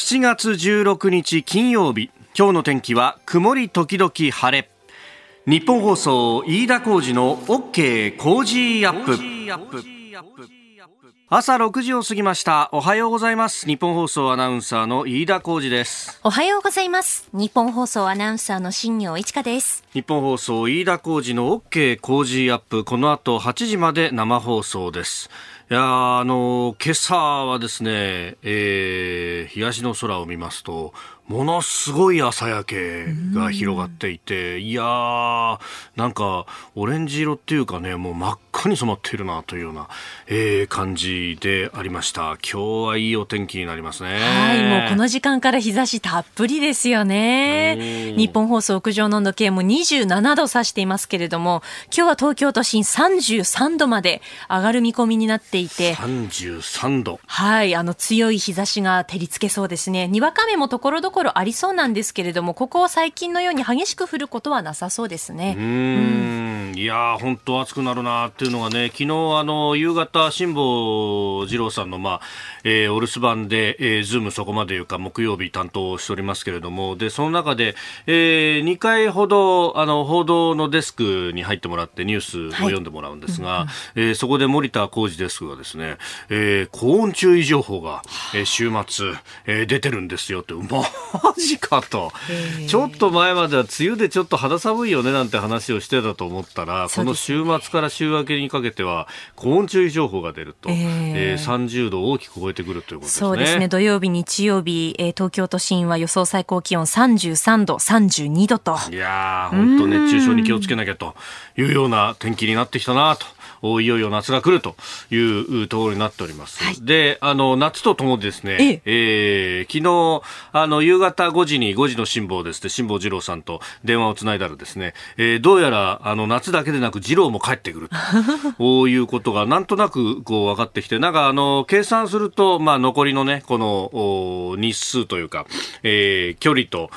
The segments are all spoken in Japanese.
7月16日金曜日。今日の天気は曇り時々晴れ。日本放送飯田浩二の OK 工事アップ。朝6時を過ぎました。おはようございます。日本放送アナウンサーの飯田浩二です。おはようございます。日本放送アナウンサーの新業一華です。日本放送飯田浩二の OK 工事アップ。この後8時まで生放送ですいやあの今朝はですね、えー、東の空を見ますとものすごい朝焼けが広がっていて、いやー、なんか、オレンジ色っていうかね、もう真っ赤に染まっているなというような、えー、感じでありました。今日はいいお天気になりますね。はい、もうこの時間から日差したっぷりですよね。日本放送屋上の温度計も27度指していますけれども、今日は東京都心33度まで上がる見込みになっていて、33度。はい、あの強い日差しが照りつけそうですね。にわか雨もところどころころありそうなんですけれども、ここ最近のように激しく降ることはなさそうですね。うん、いや本当暑くなるなっていうのがね、昨日あの夕方辛坊治郎さんのまあ、えー、お留守番で、えー、ズームそこまでいうか木曜日担当しておりますけれども、でその中で、えー、2回ほどあの報道のデスクに入ってもらってニュースを読んでもらうんですが、はいうんうん、えー、そこで森田浩二デスクがですね、えー、高温注意情報が、えー、週末、えー、出てるんですよって、まあマジかと、ちょっと前までは梅雨でちょっと肌寒いよねなんて話をしてたと思ったら、ね、この週末から週明けにかけては高温注意情報が出ると、えー、えー、30度を大きく超えてくるということですね。そうですね。土曜日、日曜日、えー、東京都心は予想最高気温33度、32度と。いや本当熱中症に気をつけなきゃというような天気になってきたなと。いよいよ夏が来るというところになっております。はい、で、あの、夏とともにですね、ええ。ー、昨日、あの、夕方5時に5時の辛抱ですね、辛抱二郎さんと電話をつないだらですね、えー、どうやら、あの、夏だけでなく二郎も帰ってくると。いうことが、なんとなく、こう、分かってきて、なんか、あの、計算すると、まあ、残りのね、この、日数というか、えー、距離と、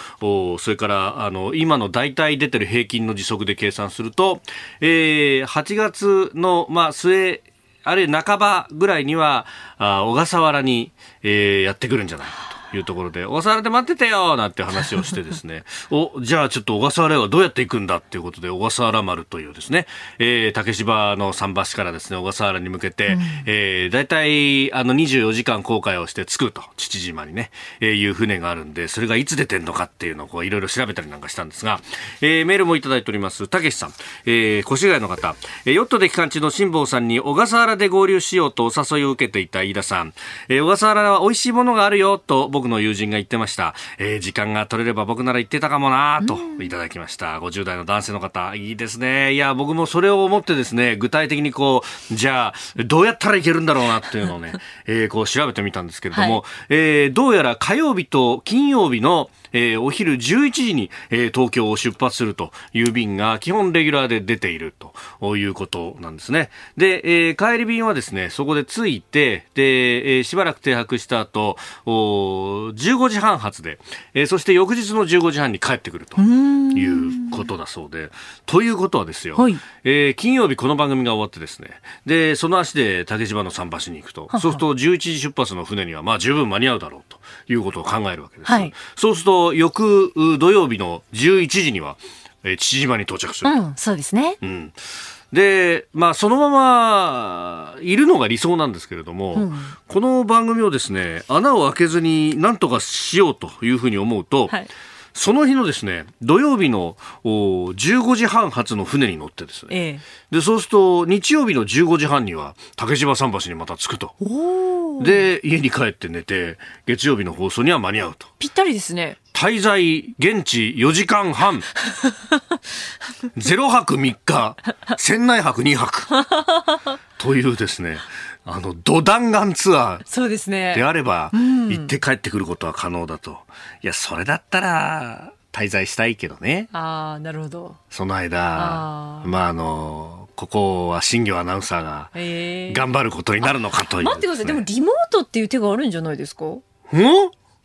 それから、あの、今の大体出てる平均の時速で計算すると、えー、8月のまあ、末、あるいは半ばぐらいには、あ小笠原に、えー、やってくるんじゃないかと。いうところで、小笠原で待っててよなんて話をしてですね、お、じゃあちょっと小笠原はどうやって行くんだっていうことで、小笠原丸というですね、えー、竹芝の桟橋からですね、小笠原に向けて、うん、えー、大体、あの、24時間航海をして着くと、父島にね、えー、いう船があるんで、それがいつ出てんのかっていうのをこう、いろいろ調べたりなんかしたんですが、えー、メールもいただいております、たけしさん、えー、越谷の方、えー、ヨットで期間中の辛坊さんに小笠原で合流しようとお誘いを受けていた飯田さん、えー、小笠原は美味しいものがあるよと僕の友人が言ってました。えー、時間が取れれば僕なら言ってたかもなといただきました。50代の男性の方、いいですね。いや、僕もそれを思ってですね、具体的にこう、じゃあ、どうやったらいけるんだろうなっていうのをね、えー、こう調べてみたんですけれども、はい、えー、どうやら火曜日と金曜日のえー、お昼11時に、えー、東京を出発するという便が基本レギュラーで出ているということなんですね。で、えー、帰り便はですね、そこで着いて、で、えー、しばらく停泊した後、お15時半発で、えー、そして翌日の15時半に帰ってくるということだそうで、ということはですよ、はい、えー、金曜日この番組が終わってですね、で、その足で竹芝の桟橋に行くと、そうすると11時出発の船にはまあ十分間に合うだろうということを考えるわけです。はい、そうすると翌土曜日の11時には、えー、父島に到着する。うん、そうですね。うん。で、まあ、そのままいるのが理想なんですけれども、うん、この番組をですね、穴を開けずに何とかしようというふうに思うと、はいその日のですね、土曜日の15時半発の船に乗ってですね、ええ、で、そうすると日曜日の15時半には竹芝桟橋にまた着くと。で、家に帰って寝て、月曜日の放送には間に合うと。ぴったりですね。滞在現地4時間半。0泊3日、船内泊2泊。というですね、あの、土弾丸ツアー。そうですね。であれば、行って帰ってくることは可能だと。いや、それだったら、滞在したいけどね。ああ、なるほど。その間、あまあ、あの、ここは新業アナウンサーが頑張ることになるのかという、ね、待ってください。でもリモートっていう手があるんじゃないですか？ん？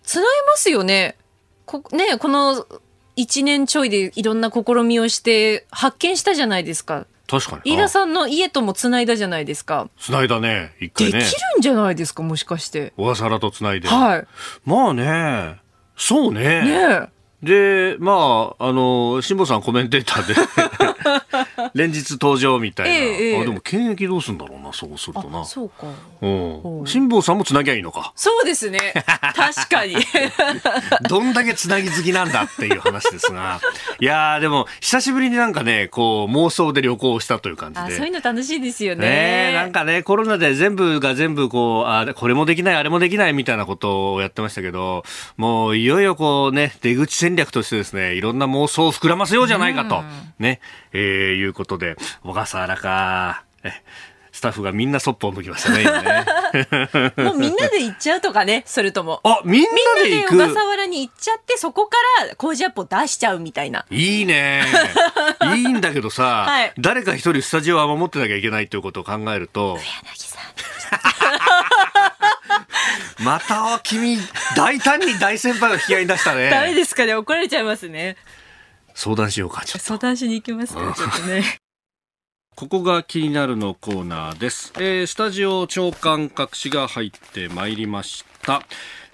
つなますよね。こね、この一年ちょいでいろんな試みをして発見したじゃないですか。確かに。飯田さんの家とも繋いだじゃないですか。繋いだね、一回ね。できるんじゃないですか、もしかして。小笠原と繋いで。はい。まあね、そうね。ねで、まあ、あの、辛坊さんコメンテーターで、連日登場みたいな。ええあでも、検疫どうすんだろうな、そうするとな。そうか。うん。辛坊さんもつなぎゃいいのか。そうですね。確かに。どんだけつなぎ好きなんだっていう話ですが。いやー、でも、久しぶりになんかね、こう、妄想で旅行したという感じで。あそういうの楽しいですよね。ねなんかね、コロナで全部が全部こう、あこれもできない、あれもできないみたいなことをやってましたけど、もういよいよこうね、出口戦略としてですね、いろんな妄想を膨らませようじゃないかと、ね、えー、いうことで、小笠原か、え、スタッフがみんなそっぽを向きましたね、今ね。もうみんなで行っちゃうとかね、それとも。あ、みんなで行くみんなで小笠原に行っちゃって、そこから工事アップを出しちゃうみたいな。いいね。いいんだけどさ、はい誰か一人スタジオは守ってなきゃいけないということを考えると。また君、大胆に大先輩を引き合いに出したね。ダメですかね怒られちゃいますね。相談しようか、ちょっと。相談しに行きますか、ちょっとね。ここが気になるのコーナーです。えースタジオ長官隠しが入ってまいりました。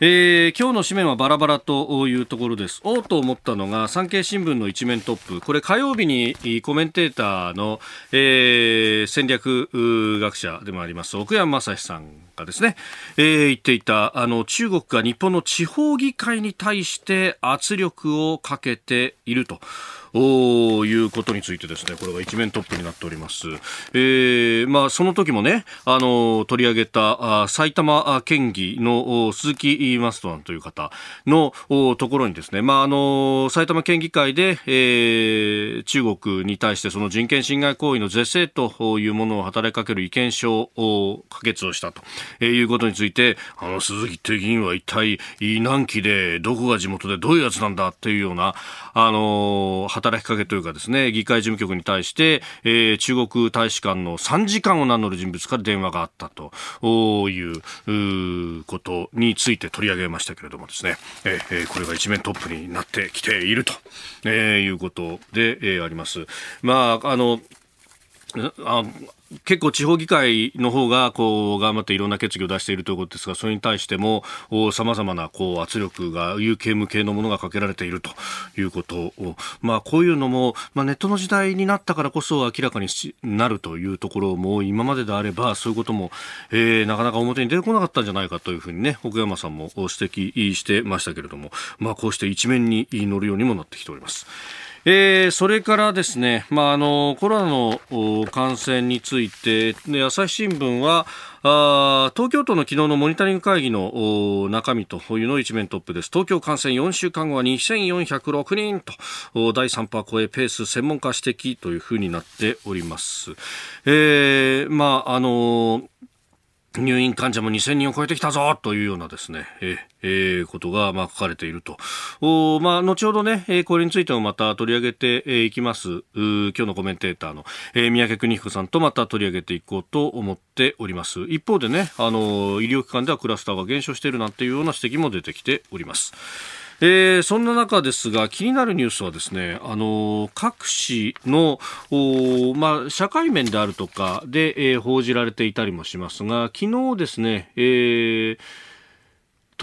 えー今日の紙面はバラバラというところです。おうと思ったのが産経新聞の一面トップ。これ火曜日にコメンテーターの、えー戦略学者でもあります奥山正史さんがですね、えー言っていたあの中国が日本の地方議会に対して圧力をかけていると。おいうことについてですね、これが一面トップになっております。えー、まあ、その時もね、あの、取り上げた、あ埼玉県議の鈴木マストランという方のところにですね、まあ、あの、埼玉県議会で、えー、中国に対してその人権侵害行為の是正というものを働きかける意見書を可決をしたと、いうことについて、あの、鈴木って議員は一体何期で、どこが地元でどういうやつなんだっていうような、あの、働きかけというかですね、議会事務局に対して、えー中国大使館の参事官を名乗る人物から電話があったといううーことについて取り上げましたけれどもですね、えこれが一面トップになってきていると、えーいうことで、えーあります。まあ、あの、あ結構地方議会の方がこう頑張っていろんな決議を出しているということですが、それに対してもさまざまなこう圧力が有形無形のものがかけられているということを、まあこういうのも、まあネットの時代になったからこそ明らかになるというところも今までであればそういうことも、えーなかなか表に出てこなかったんじゃないかというふうにね、奥山さんも指摘してましたけれども、まあこうして一面に乗るようにもなってきております。えーそれからですね、まあ、あのコロナの感染について、ね、朝日新聞はあ東京都の昨日のモニタリング会議の中身というのを一面トップです東京感染4週間後は2406人と第3波超えペース専門家指摘というふうになっております。えーまああの入院患者も2000人を超えてきたぞというようなですね、ええーことがま書かれていると。おまあ、後ほどね、えーこれについてもまた取り上げてえーいきます。今日のコメンテーターの、えー三宅邦彦さんとまた取り上げていこうと思っております。一方でね、あの医療機関ではクラスターが減少しているなんていうような指摘も出てきております。えーそんな中ですが気になるニュースはですね、あの各紙のまあ、社会面であるとかで、えー報じられていたりもしますが昨日ですね、えー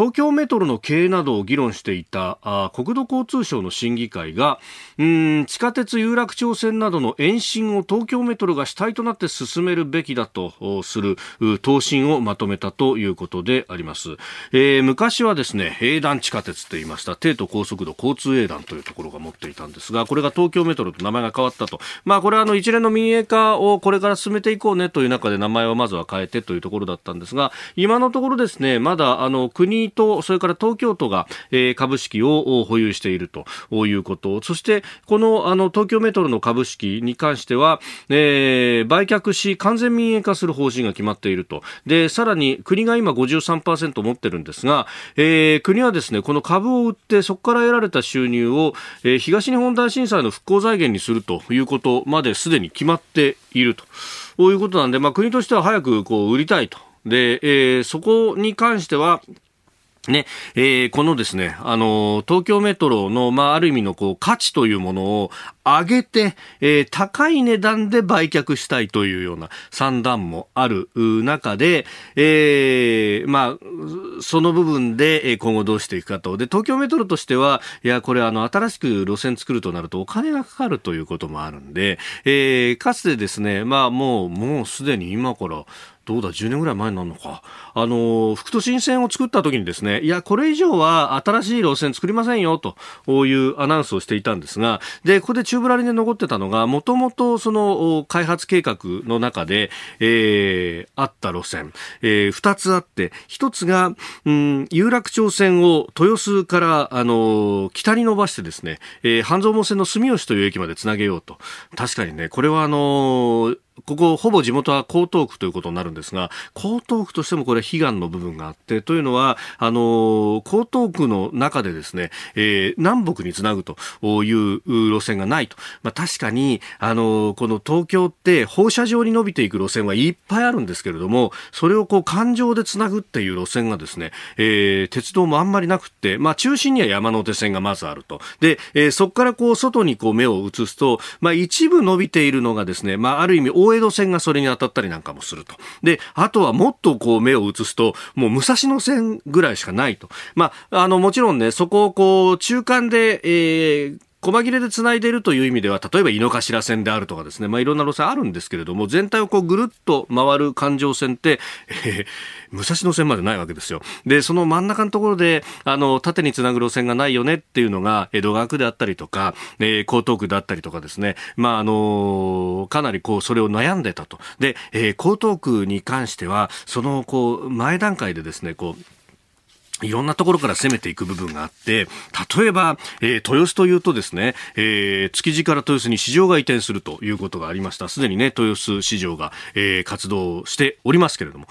東京メトロの経営などを議論していたあ国土交通省の審議会がうん地下鉄有楽町線などの延伸を東京メトロが主体となって進めるべきだとする答申をまとめたということであります、えー昔はですね営団地下鉄と言いました。低都高速度交通営団というところが持っていたんですがこれが東京メトロと名前が変わったと。まあこれはあの一連の民営化をこれから進めていこうねという中で名前をまずは変えてというところだったんですが今のところですねまだあの国とそれから東京都が、えー株式を保有しているということ。そしてこのあの東京メトロの株式に関しては、えー売却し完全民営化する方針が決まっていると。でさらに国が今53%持ってるんですが、えー国はですねこの株を売ってそこから得られた収入を、えー東日本大震災の復興財源にするということまですでに決まっていると。いうことなんで、まあ、国としては早くこう売りたいと。で、えーそこに関してはね、えー、このですね、あの、東京メトロの、まあ、ある意味のこう、価値というものを上げて、えー、高い値段で売却したいというような算段もある中で、えー、まあ、その部分で今後どうしていくかと。で、東京メトロとしては、いや、これあの、新しく路線作るとなるとお金がかかるということもあるんで、えー、かつてですね、まあ、もう、もうすでに今から、どうだ、10年ぐらい前になるのか。あの、副都心線を作った時にですね、いや、これ以上は新しい路線作りませんよ、というアナウンスをしていたんですが、で、ここで宙ぶらりで残ってたのが、もともとその開発計画の中で、えー、あった路線、えー、2つあって、1つが、うん、有楽町線を豊洲から、あの、北に伸ばしてですね、えー、半蔵門線の住吉という駅までつなげようと。確かにね、これはあのここ、ほぼ地元は江東区ということになるんですが、江東区としてもこれ、悲願の部分があって、というのは、あの、江東区の中でですね、えー、南北につなぐという路線がないと。まあ、確かに、あの、この東京って放射状に伸びていく路線はいっぱいあるんですけれども、それをこう、環状でつなぐっていう路線がですね、えー、鉄道もあんまりなくって、まあ、中心には山手線がまずあると。で、えー、そこからこう、外にこう、目を移すと、まあ、一部伸びているのがですね、まあ、ある意味、大江戸線がそれに当たったりなんかもすると。で、あとはもっとこう目を移すと、もう武蔵野線ぐらいしかないと。まあ、あの、もちろんね、そこをこう、中間で、えー、細切れで繋いでいるという意味では、例えば井の頭線であるとかですね、まあ、いろんな路線あるんですけれども、全体をこうぐるっと回る環状線って、えー、武蔵野線までないわけですよ。で、その真ん中のところで、あの、縦につなぐ路線がないよねっていうのが、江戸川区であったりとか、えー、江東区であったりとかですね、まあ、あのかなりこう、それを悩んでたと。で、えー、江東区に関しては、その、こう、前段階でですね、こう、いろんなところから攻めていく部分があって、例えば、えー、豊洲というとですね、えー、築地から豊洲に市場が移転するということがありました。すでにね、豊洲市場が、えー、活動しておりますけれども、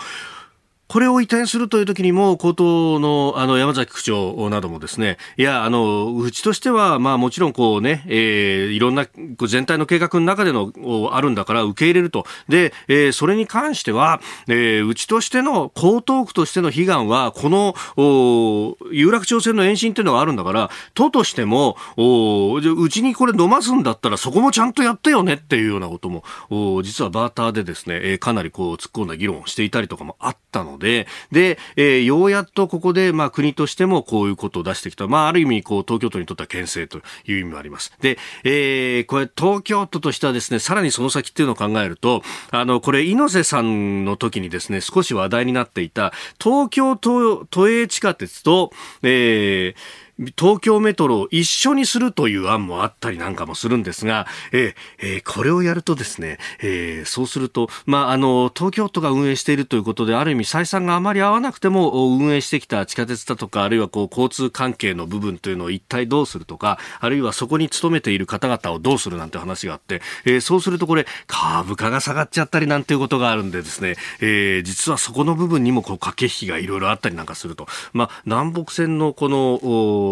これを移転するという時にも、高等のあの山崎区長などもですね、いや、あの、うちとしては、まあもちろんこうね、えー、いろんな全体の計画の中でのあるんだから受け入れると。で、えー、それに関しては、えー、うちとしての江東区としての悲願は、この、お有楽町線の延伸っていうのがあるんだから、都としても、おうちにこれ飲ますんだったらそこもちゃんとやってよねっていうようなことも、お実はバーターでですね、えー、かなりこう突っ込んだ議論をしていたりとかもあったので、で、で、えー、ようやっとここで、まあ、国としてもこういうことを出してきた。まあ、ある意味、こう、東京都にとっては牽制という意味もあります。で、えー、これ、東京都としてはですね、さらにその先っていうのを考えると、あの、これ、猪瀬さんの時にですね、少し話題になっていた、東京都、都営地下鉄と、えー、東京メトロを一緒にするという案もあったりなんかもするんですが、え、え、これをやるとですね、え、そうすると、まあ、あの、東京都が運営しているということで、ある意味採算があまり合わなくても運営してきた地下鉄だとか、あるいはこう、交通関係の部分というのを一体どうするとか、あるいはそこに勤めている方々をどうするなんて話があって、え、そうするとこれ、株価が下がっちゃったりなんていうことがあるんでですね、え、実はそこの部分にもこう、駆け引きがいろいろあったりなんかすると。まあ、南北線のこの、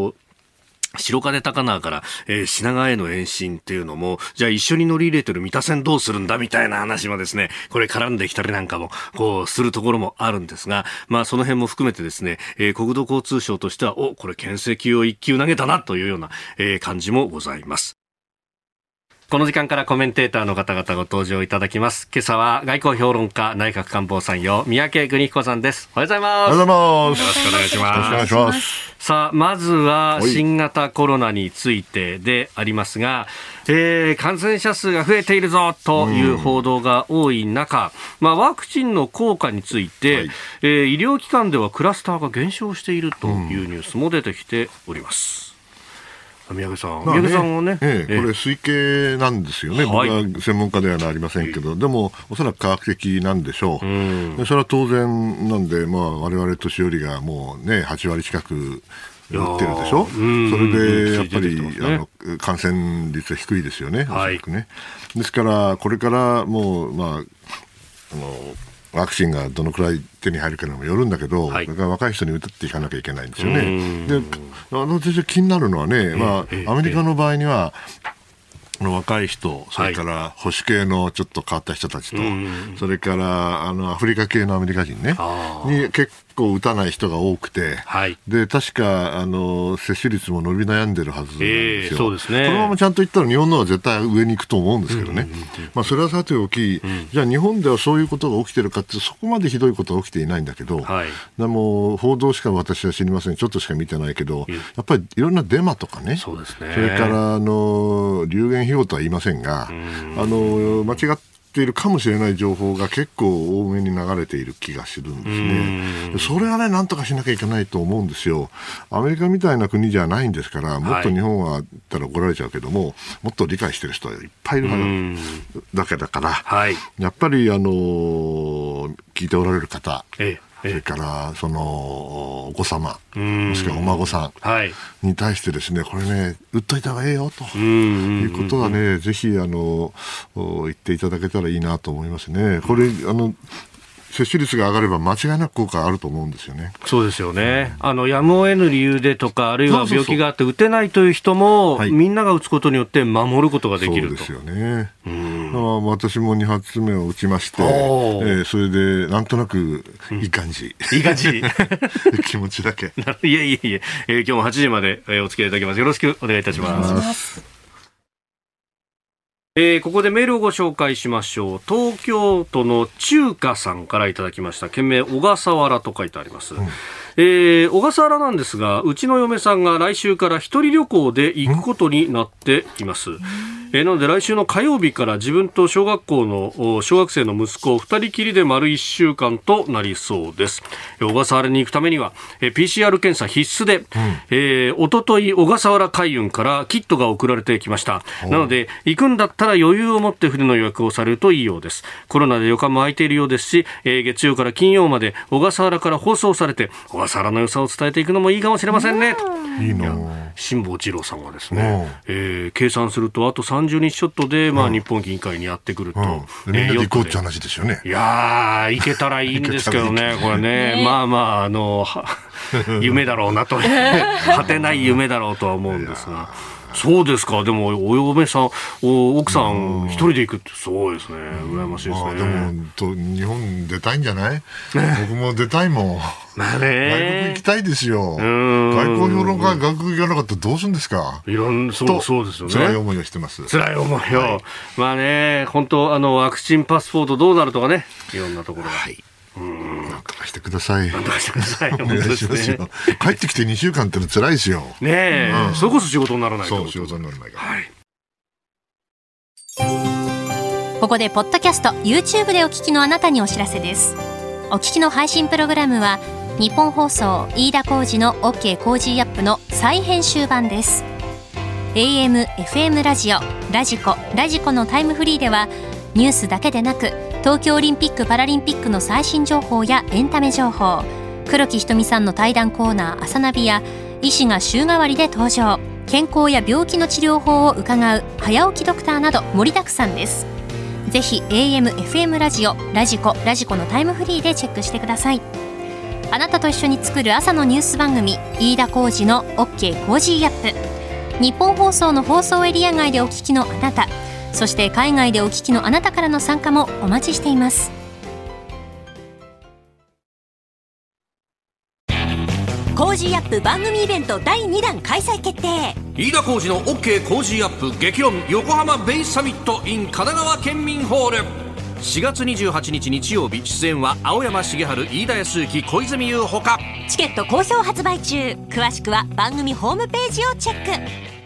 白金高輪から、えー、品川への延伸っていうのも、じゃあ一緒に乗り入れてる三田線どうするんだみたいな話もですね、これ絡んできたりなんかも、こう、するところもあるんですが、まあその辺も含めてですね、えー、国土交通省としては、お、これ牽制球を一級投げたなというような、えー、感じもございます。この時間からコメンテーターの方々ご登場いただきます。今朝は外交評論家、内閣官房参与、三宅邦彦さんです。おはようございます。おはようございます。よろしくお願いします。よろしくお願いします。さあ、まずは新型コロナについてでありますが、えー、感染者数が増えているぞという報道が多い中、まあ、ワクチンの効果について、はい、えー、医療機関ではクラスターが減少しているというニュースも出てきております。宮家さん、宮家さんはね、ええ、これ、推計なんですよね、僕は専門家ではありませんけど、でも、おそらく科学的なんでしょう、それは当然なんで、われわれ年寄りがもうね、8割近く打ってるでしょ、それでやっぱり、ね、あの感染率は低いですよね、おそらくね。ですから、これからもう、まあ、あのワクチンがどのくらい手に入るかにもよるんだけど、はい、若い人に打っていかなきゃいけないんですよね。で、あの私気になるのはね、まあ、アメリカの場合には、の若い人、それから保守系のちょっと変わった人たちと、それからあのアフリカ系のアメリカ人ね、に結構打たない人が多くて、はい、で確かあの接種率も伸び悩んでるはずなんですよ、えー、そうですね、このままちゃんといったら日本のは絶対上に行くと思うんですけどね、まあ、それはさておき、うん、じゃあ日本ではそういうことが起きてるかってそこまでひどいことは起きていないんだけど、はい、でも報道しか私は知りません。ちょっとしか見てないけど、やっぱりいろんなデマとかね。そうですね。それからあの流言飛語とは言いませんが、あの間違っているかもしれない情報が結構多めに流れている気がするんですね。それはね、なんとかしなきゃいけないと思うんですよ。アメリカみたいな国じゃないんですから、もっと日本はったら怒られちゃうけども、もっと理解してる人はいっぱいいるからだけだから、はい、やっぱり、あの聞いておられる方、ええそれからそのお子様、もしくはお孫さんに対してですね、これね、売っといた方がええよということはね、ぜひあの言っていただけたらいいなと思いますね。これあの接種率が上がれば間違いなく効果あると思うんですよね。そうですよね。あの、やむを得ぬ理由でとか、あるいは病気があって打てないという人も、みんなが打つことによって守ることができると。そうですよね。うん、私も2発目を打ちまして、えー、それで、なんとなく、いい感じ。いい感じ。気持ちだけ。いえいえいえ、えー、今日も8時まで、えー、お付き合いいただきます。よろしくお願いいたします。えー、ここでメールをご紹介しましょう。東京都の中華さんからいただきました。件名小笠原と書いてあります、うん。えー、小笠原なんですが、うちの嫁さんが来週から一人旅行で行くことになっています。えー、なので来週の火曜日から自分と小学校の小学生の息子二人きりで丸一週間となりそうです。小笠原に行くためには、えー、PCR 検査必須で、うん、えー、おととい小笠原海運からキットが送られてきました。なので、行くんだったら余裕を持って船の予約をされるといいようです。コロナで旅館も空いているようですし、えー、月曜から金曜まで小笠原から放送されて、小笠原の良さを伝えていくのもいいかもしれませんね。いいな辛坊治郎さんがですね、えー、計算するとあと30日ちょっとで、まあ、日本議員会にやってくると、うん、みんなで行こうって話ですよね。いやー、行けたらいいんですけどね、これね、まあまあ、あの、夢だろうなと、果てない夢だろうとは思うんですが。そうですか、でもお嫁さん、お奥さん一人で行くってすごいですね、羨ましいですね。でもと日本出たいんじゃない？僕も出たいもん。まあね、外国行きたいですよ。外交評論家外国行かなかったらどうするんですか？いろんそうそうですよね。辛い思いをしてます。辛い思いを、はい、まあね、本当あのワクチンパスポートどうなるとかね、いろんなところが。はいなんとかしてください。なんとかしてください。お願いしますよ。帰ってきて2週間っての辛いですよ。ねえ、うん、それこそ仕事にならないそう、仕事にならないから。はい。ここでポッドキャスト YouTube でお聞きのあなたにお知らせです。お聞きの配信プログラムはニッポン放送飯田浩司の OK コージーアップの再編集版です。AM、FM ラジオ、ラジコ、ラジコのタイムフリーではニュースだけでなく東京オリンピック・パラリンピックの最新情報やエンタメ情報黒木ひとみさんの対談コーナー「朝ナビ」や医師が週替わりで登場。健康や病気の治療法を伺う早起きドクターなど盛りだくさんです。ぜひ AM、FM ラジオ、ラジコ、ラジコのタイムフリーでチェックしてください。あなたと一緒に作る朝のニュース番組飯田浩司の OK コージーアップ。ニッポン放送の放送エリア外でお聞きのあなたそして海外でお聞きのあなたからの参加もお待ちしています。コージーアップ番組イベント第2弾開催決定。飯田浩司の OK コージーアップ激論横浜ベイサミット in 神奈川県民ホール。4月28日日曜日出演は青山繁晴飯田泰之小泉悠ほか。チケット好評発売中。詳しくは番組ホームページをチェック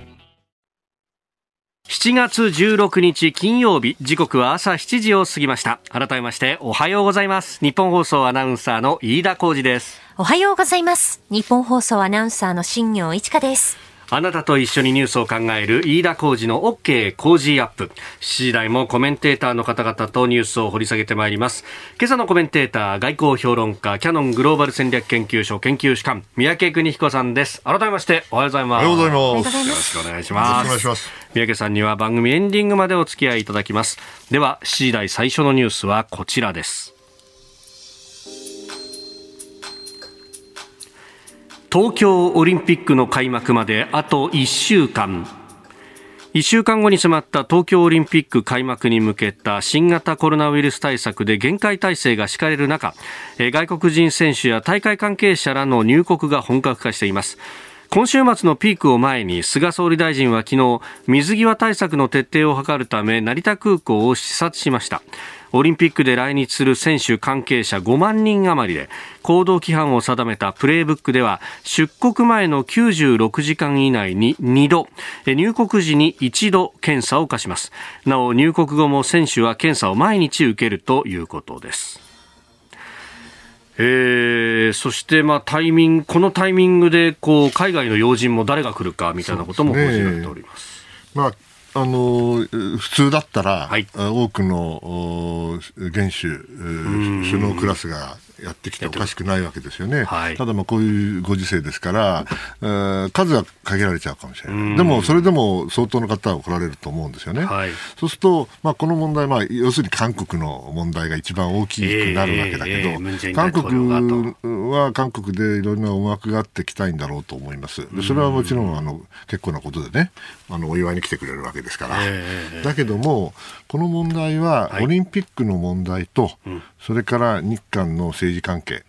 7月16日金曜日時刻は朝7時を過ぎました。改めましておはようございます。ニッポン放送アナウンサーの飯田浩司です。おはようございます。日本放送アナウンサーの新業一華です。あなたと一緒にニュースを考える飯田浩二の OK 工事アップ。7時台もコメンテーターの方々とニュースを掘り下げてまいります。今朝のコメンテーター、外交評論家、キャノングローバル戦略研究所研究主幹、三宅邦彦さんです。改めまして、おはようございます。おはようございます。よろしくお願いします。よろしくお願いします。三宅さんには番組エンディングまでお付き合いいただきます。では、7時台最初のニュースはこちらです。東京オリンピックの開幕まであと1週間。1週間後に迫った東京オリンピック開幕に向けた新型コロナウイルス対策で厳戒態勢が敷かれる中外国人選手や大会関係者らの入国が本格化しています。今週末のピークを前に菅総理大臣は昨日水際対策の徹底を図るため成田空港を視察しました。オリンピックで来日する選手関係者5万人余りで行動規範を定めたプレイブックでは出国前の96時間以内に2度入国時に1度検査を課します。なお入国後も選手は検査を毎日受けるということです。えー、そして、まあ、タイミングこのタイミングでこう海外の要人も誰が来るかみたいなことも報じられております。まああの普通だったら、はい、多くの元首首脳クラスがやってきておかしくないわけですよね、はい、ただ、こういうご時世ですから、えー、数は限られちゃうかもしれない、でもそれでも相当の方は来られると思うんですよね、はい、そうすると、まあ、この問題、まあ、要するに韓国の問題が一番大きくなるわけだけど、えーえー、韓国は韓国でいろんな思惑があってきたいんだろうと思います、でそれはもちろんあの結構なことでね、あのお祝いに来てくれるわけですから、えー、だけども、この問題はオリンピックの問題と、はいうん。それから日韓の政治政治関係。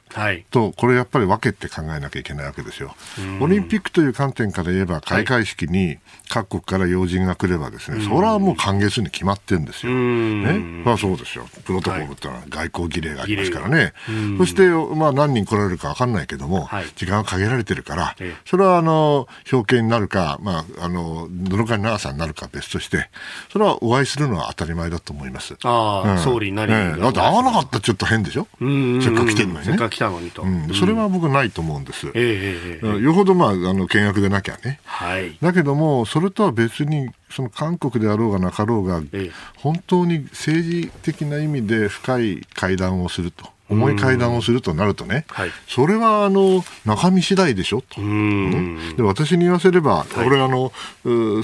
と、これやっぱり分けて考えなきゃいけないわけですよ。オリンピックという観点から言えば、開会式に各国から要人が来ればですね、それはもう歓迎するに決まってるんですよ。ね。まあそうですよ。プロトコルってのは外交儀礼がありますからね。そして、まあ何人来られるか分かんないけども、時間は限られてるから、それはあの、表敬になるか、まあ、あの、どのくらいの長さになるか別として、それはお会いするのは当たり前だと思います。ああ、総理なり、だって会わなかったらちょっと変でしょ？せっかく来てるのにね。たのにと。それは僕ないと思うんです。えー、よほど、まあ、あの、見学でなきゃね。はい。だけども、それとは別に、その韓国であろうがなかろうが、えー、本当に政治的な意味で深い会談をすると。重い会談をするとなるとね、はい、それはあの中身次第でしょと、ね、で私に言わせれば、はい、俺あの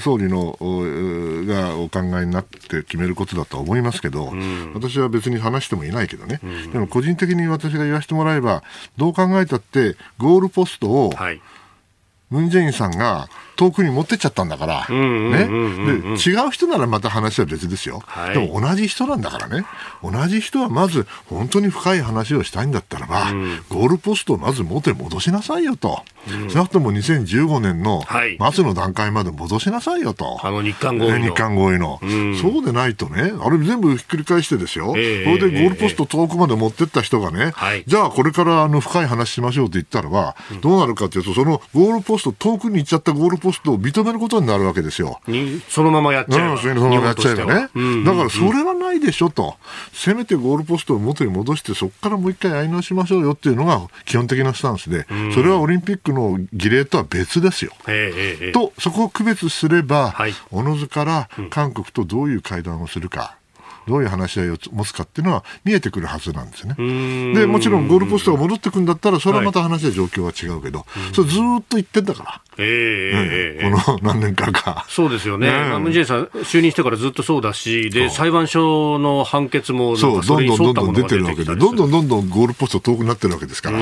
総理のがお考えになって決めることだと思いますけど、私は別に話してもいないけどね、でも個人的に私が言わせてもらえば、どう考えたってゴールポストを、はい。ムン・ジェインさんが遠くに持ってっちゃったんだから、ね。で、違う人ならまた話は別ですよ。はい、でも同じ人なんだからね。同じ人はまず本当に深い話をしたいんだったらば、うん、ゴールポストをまず元に戻しなさいよと。うん、少なくとも2015年の末の段階まで戻しなさいよと。あの日韓合意の。日韓合意の、うん、そうでないとね、あれ全部ひっくり返してですよ。えー、それでゴールポスト遠くまで持ってった人がね、えー、じゃあこれからあの深い話しましょうと言ったらば、どうなるかというと、そのゴールポスト遠くに行っちゃったゴールポストを認めることになるわけですよ。そのままやっちゃえば。そのままやっちゃえばね。だからそれはないでしょと。せめてゴールポストを元に戻して、そこからもう一回やり直しましょうよっていうのが基本的なスタンスで、それはオリンピックの儀礼とは別ですよ。と、そこを区別すれば、おのずから韓国とどういう会談をするか。どういう話し合いを持つかっていうのは見えてくるはずなんですね。で、もちろんゴールポストが戻ってくるんだったら、それはまた話は状況は違うけど、はい、それずっと言ってんだから。えー、うん、この何年間か。そうですよね。ねムン・ジェイさん、就任してからずっとそうだし、で、裁判所の判決もそう、どんどんどんどん出てるわけで、どんどんどんどんゴールポスト遠くなってるわけですから、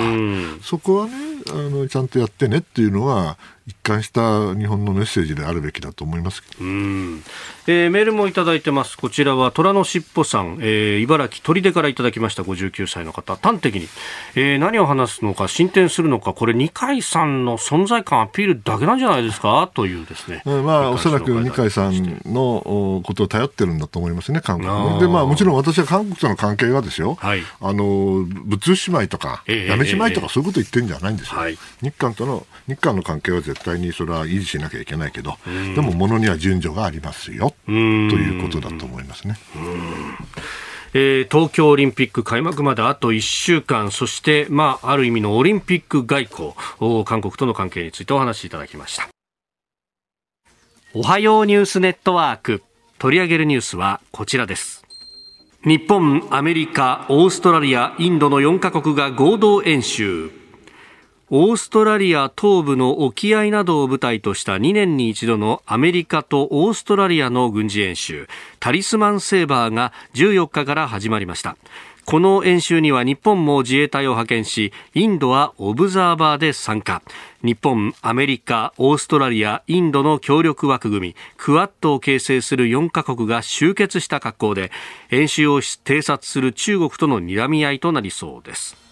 そこはね、あの、ちゃんとやってねっていうのは、一貫した日本のメッセージであるべきだと思いますうん、えー、メールもいただいてます。こちらは虎のしっぽさん、えー、茨城砦からいただきました。59歳の方。端的に、えー、何を話すのか進展するのか。これ二階さんの存在感アピールだけなんじゃないですか？というですね、えー、まあおそらく二階さんのことを頼ってるんだと思いますね韓国。でまあもちろん私は韓国との関係はですよ、はい、あの仏姉妹とか、えー、やめ姉妹とかそういうこと言ってるんじゃないんですよ、はい、日韓との日韓の関係は絶絶対にそれは維持しなきゃいけないけど、でも、ものには順序がありますよ。ということだと思いますね。えー、東京オリンピック開幕まであと1週間、そして、まあ、ある意味のオリンピック外交、韓国との関係についてお話しいただきました。おはようニュースネットワーク。取り上げるニュースはこちらです。日本、アメリカ、オーストラリア、インドの4カ国が合同演習。オーストラリア東部の沖合などを舞台とした2年に一度のアメリカとオーストラリアの軍事演習タリスマンセーバーが14日から始まりました。この演習には日本も自衛隊を派遣しインドはオブザーバーで参加。日本、アメリカ、オーストラリア、インドの協力枠組みクワッドを形成する4カ国が集結した格好で演習を偵察する中国との睨み合いとなりそうです。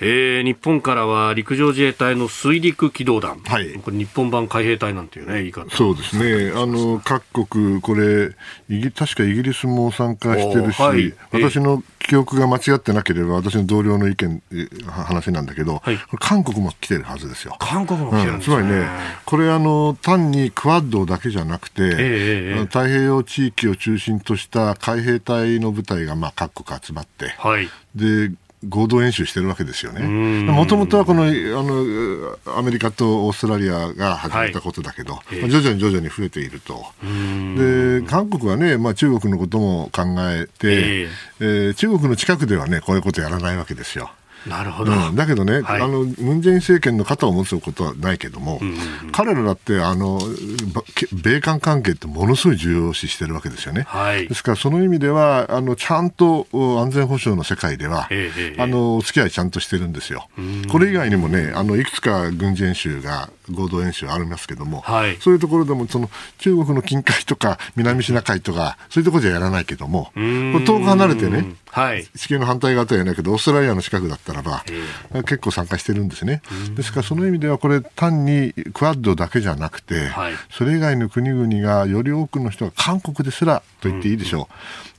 えー、日本からは陸上自衛隊の水陸機動団、はい、これ日本版海兵隊なんていうね、言い方。そうですね、あの各国、これ確かイギリスも参加してるし、はい、私の記憶が間違ってなければ、私の同僚の意見、話なんだけど、はい、韓国も来てるはずですよ。韓国も来てるんです、ね。うん、つまりね、これあの、単にクワッドだけじゃなくて、えー、太平洋地域を中心とした海兵隊の部隊がまあ各国集まって、はい、で合同演習してるわけですよね。もともとはこのあのアメリカとオーストラリアが始めたことだけど、はい、徐々に徐々に増えていると。で韓国はね、まあ、中国のことも考えて、えー、えー、中国の近くではねこういうことやらないわけですよ。なるほど、うん、だけどね、はい、あのムン・ジェイン政権の肩を持つことはないけども、うんうんうん、彼らだってあの米韓関係ってものすごい重要視してるわけですよね。はい、ですからその意味ではあのちゃんと安全保障の世界では、えー、あのお付き合いちゃんとしてるんですよ。これ以外にもねあのいくつか軍事演習が合同演習ありますけども、はい、そういうところでもその中国の近海とか南シナ海とかそういうところじゃやらないけども遠く離れてね、はい、地球の反対側とはやないけどオーストラリアの近くだったらば結構参加してるんですね。ですからその意味ではこれ単にクアッドだけじゃなくて、はい、それ以外の国々がより多くの人が韓国ですらと言っていいでしょ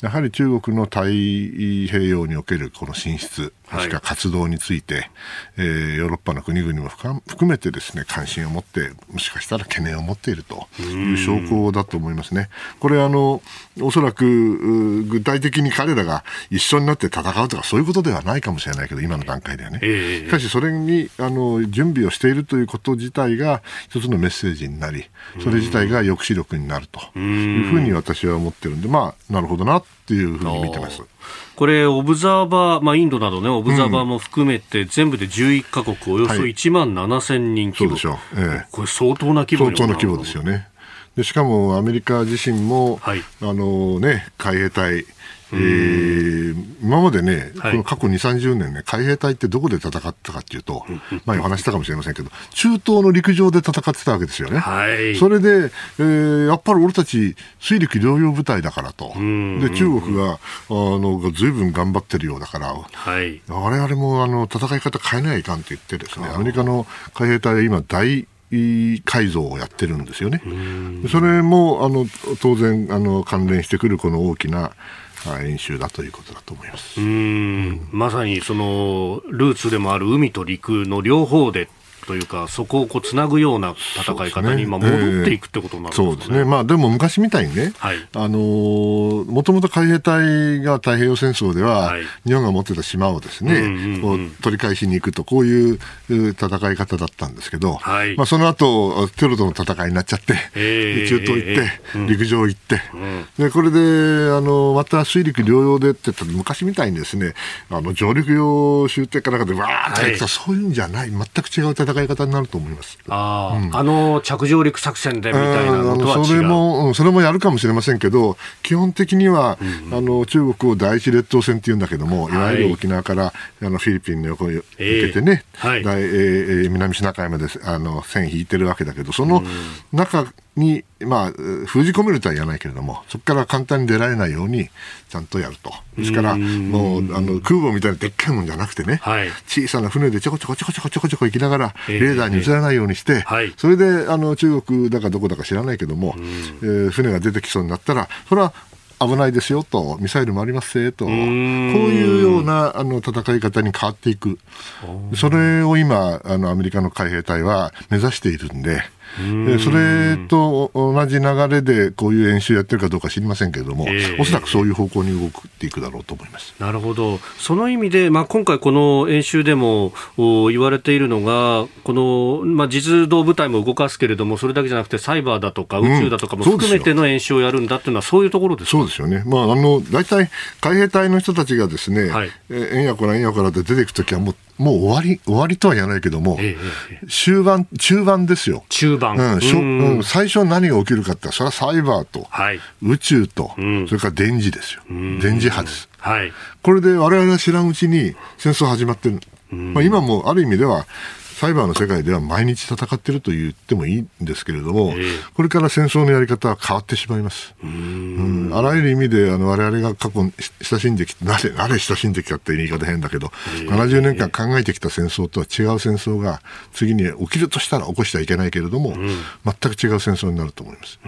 う、やはり中国の太平洋におけるこの進出もしくは活動について、はい、えー、ヨーロッパの国々も含めてですね関心を持ってもしかしたら懸念を持っているという証拠だと思いますね。これあのおそらく具体的に彼らが一緒になって戦うとかそういうことではないかもしれないけど今の段階ではね、えー、しかしそれにあの準備をしているということ自体が一つのメッセージになりそれ自体が抑止力になるというふうに私は思ってるんでまあなるほどなっていうふうに見てます。これ、オブザーバー、まあ、インドなどね、オブザーバーも含めて、全部で11か国、およそ1万7000人規模、はい、そうでしょう、ええ、これ、相当な規模相当な規模ですよね。でしかもアメリカ自身も、はい、あのね、海兵隊、えー、今までね、はい、この過去2、30年ね、海兵隊ってどこで戦ってたかっていうと、前お話したかもしれませんけど、中東の陸上で戦ってたわけですよね。はい、それで、えー、やっぱり俺たち水陸両用部隊だからと。で、中国が、あの、ずいぶん頑張ってるようだから、はい、我々もあの戦い方変えないかんって言ってですね、アメリカの海兵隊は今大改造をやってるんですよね。それもあの当然あの関連してくるこの大きな演習だということだと思います。うん。まさにそのルーツでもある海と陸の両方でというか、そこをこうつなぐような戦い方に今、戻っていくってことになるんですね、そうですね、まあ、でも昔みたいにね、もともと海兵隊が太平洋戦争では、はい、日本が持ってた島をですね、こう取り返しに行くと、こういう戦い方だったんですけど、はい、まあ、その後テロとの戦いになっちゃって、えー、中東行って、えー、陸上行って、うん、でこれであのまた水陸両用でって言ったら、昔みたいにですねあの上陸用終点かなんかでわーってやっそういうんじゃない、全く違う戦い戦い方になると思います。あ,、うん、あの着上陸作戦でみたいなのとはそれも、それもやるかもしれませんけど、基本的には、うん、あの中国を第一列島線っていうんだけども、い。わゆる沖縄からあのフィリピンの横に向けてね、えーはい、大えー、南シナ海まであの線引いてるわけだけど、その中に、まあ、封じ込めるとは言わないけれども、そこから簡単に出られないように、ちゃんとやると。ですから、もう、あの、空母みたいなでっかいもんじゃなくてね、はい、小さな船でちょこちょこちょこちょこちょこちょこ行きながら、レーダーに映らないようにして、それで、あの、中国だかどこだか知らないけども、えー、船が出てきそうになったら、それは危ないですよと、ミサイルもありますよと、こういうようなあの戦い方に変わっていく、それを今、あのアメリカの海兵隊は目指しているんで、それと同じ流れでこういう演習やってるかどうか知りませんけれども、えー、おそらくそういう方向に動くっていくだろうと思います。なるほど、その意味で、まあ、今回、この演習でも言われているのが、この、まあ、実動部隊も動かすけれども、それだけじゃなくて、サイバーだとか宇宙だとかも含めての演習をやるんだっていうのは、そういうところですそうですよね、まあ、あの大体、海兵隊の人たちがですね、はい、ええんやこらえんやこらで出ていくときはもう、もう終わり、終わりとは言わないけども、ええ、終盤、中盤ですよ。中終盤、うん最初何が起きるかってそれはサイバーと、はい、宇宙と、うん、それから電磁ですよ、電磁波です、はい、これで我々が知らんうちに戦争始まってる、まあ、今もある意味ではサイバーの世界では毎日戦っていると言ってもいいんですけれども、えー、これから戦争のやり方は変わってしまいます。うんあらゆる意味であの我々が過去親しんできて、なぜ、なぜ親しんできたって言い方変だけど、えー、70年間考えてきた戦争とは違う戦争が次に起きるとしたら起こしてはいけないけれども、全く違う戦争になると思います。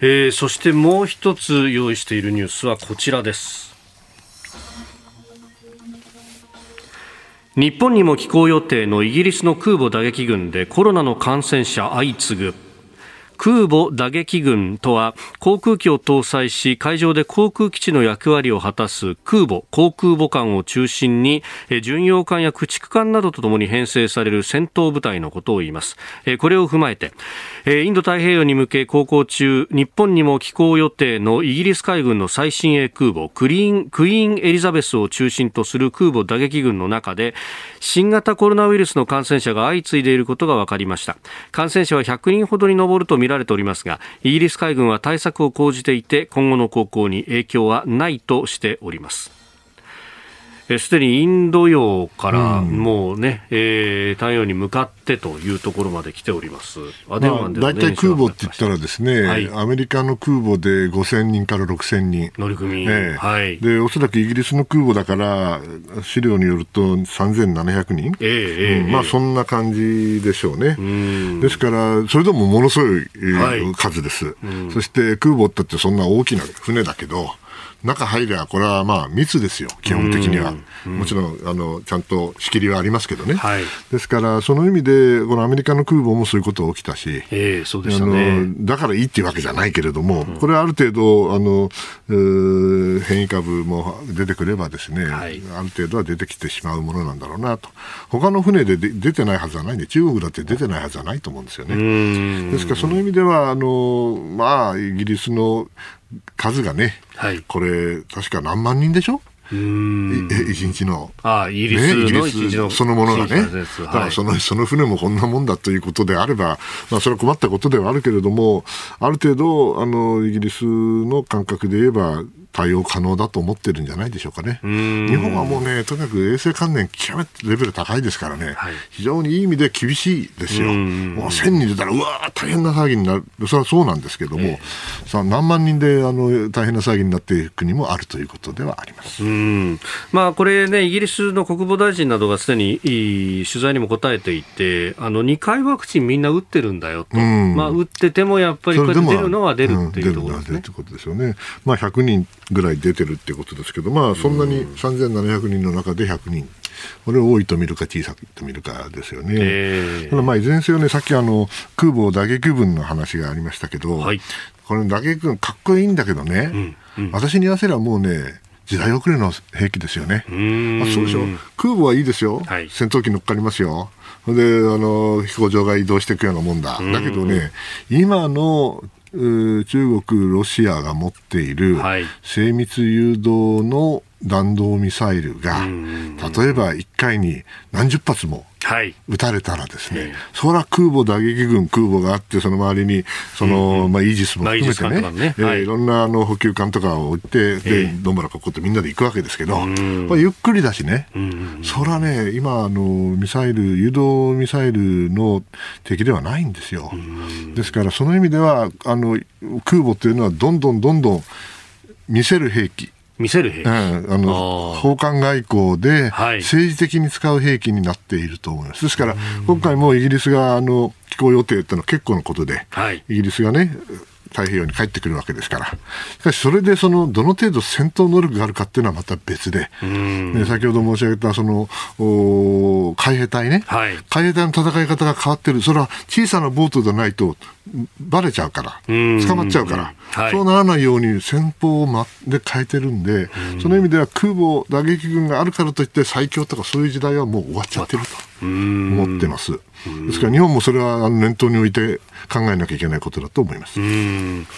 えー、そしてもう一つ用意しているニュースはこちらです。日本にも寄港予定のイギリスの空母打撃群でコロナの感染者相次ぐ。空母打撃群とは航空機を搭載し海上で航空基地の役割を果たす空母航空母艦を中心に巡洋艦や駆逐艦などとともに編成される戦闘部隊のことを言います。これを踏まえてインド太平洋に向け航行中日本にも寄港予定のイギリス海軍の最新鋭空母クリーンクイーンエリザベスを中心とする空母打撃群の中で新型コロナウイルスの感染者が相次いでいることが分かりました。感染者は100人ほどに上ると見られておりますがイギリス海軍は対策を講じていて今後の航行に影響はないとしております。すでにインド洋からもうね、うん、えー、太陽に向かってというところまで来ております。まあ、大体空母って言ったらですね、はい、アメリカの空母で5000人から6000人。乗組員、えー、はい。で、おそらくイギリスの空母だから、資料によると3700人。えー、えー、うん、まあそんな感じでしょうね。うですから、それでもものすごい、数です。そして空母ってそんな大きな船だけど、中入りゃ、これはまあ密ですよ、基本的には。もちろんあのちゃんと仕切りはありますけどね、はい、ですから、その意味で、このアメリカの空母もそういうこと起きたし、えーそうでしたね、だからいいっていうわけじゃないけれども、うん、これはある程度あの、変異株も出てくればですね、はい、ある程度は出てきてしまうものなんだろうなと、他の船でで出てないはずはないんで、中国だって出てないはずはないと思うんですよね。ですから、その意味では、あのまあ、イギリスの数がね、はい、これ、確か何万人でしょ？一日の。ああ、イギリスの、ね、イスそのものがね。だからその、その船もこんなもんだということであれば、まあ、それは困ったことではあるけれども、ある程度、あの、イギリスの感覚で言えば、対応可能だと思ってるんじゃないでしょうかね。日本はもうね、とにかく衛生関連極めてレベル高いですからね、はい、非常にいい意味で厳しいですよ。もう1000人出たら、うわ大変な騒ぎになる。それはそうなんですけども、えー、さあ何万人であの大変な騒ぎになっていく国もあるということではあります。まあ、これね、イギリスの国防大臣などがすでに取材にも答えていて、あの2回ワクチンみんな打ってるんだよと。まあ、打っててもやっぱり出るのは出るっていうところですね。ということですよね。まあ、100人ぐらい出てるってことですけど、まあ、そんなに3700人の中で100人。これを多いと見るか小さくと見るかですよね。えー、ただまあいずれにせよね、さっきあの空母打撃群の話がありましたけど、はい、これ打撃群かっこいいんだけどね、うんうん、私に言わせればもうね、時代遅れの兵器ですよね。あそうでしょ？空母はいいですよ、はい、戦闘機乗っかりますよ。であの飛行場が移動していくようなもんだ。だけどね、今の中国、ロシアが持っている精密誘導の弾道ミサイルが、例えば1回に何十発も撃たれたらですね、はい、それは空母打撃軍、空母があって、その周りに、その、うんまあ、イージスも含めてね、ね。えー、い、ろんなあの補給艦とかを置いて、で、どんぶらここってみんなで行くわけですけど、これゆっくりだしね、それはね、今、あの、ミサイル、誘導ミサイルの敵ではないんですよ。ですから、その意味では、あの、空母っていうのは、どんどんどんどん見せる兵器、見せる兵器、うん、あの訪韓外交で政治的に使う兵器になっていると思います。ですから、今回もイギリスがあの寄港予定ってのは結構なことで、はい、イギリスがね、太平洋に帰ってくるわけですから。しかし、それでそのどの程度戦闘能力があるかっていうのはまた別で、ね、先ほど申し上げたその海兵隊ね、はい、海兵隊の戦い方が変わってる、それは小さなボートでないとばれちゃうから、捕まっちゃうから、はい、そうならないように戦法をで変えてるんで、その意味では空母打撃軍があるからといって最強とかそういう時代はもう終わっちゃってると思ってます。ですから日本もそれは念頭に置いて考えなきゃいけないことだと思います。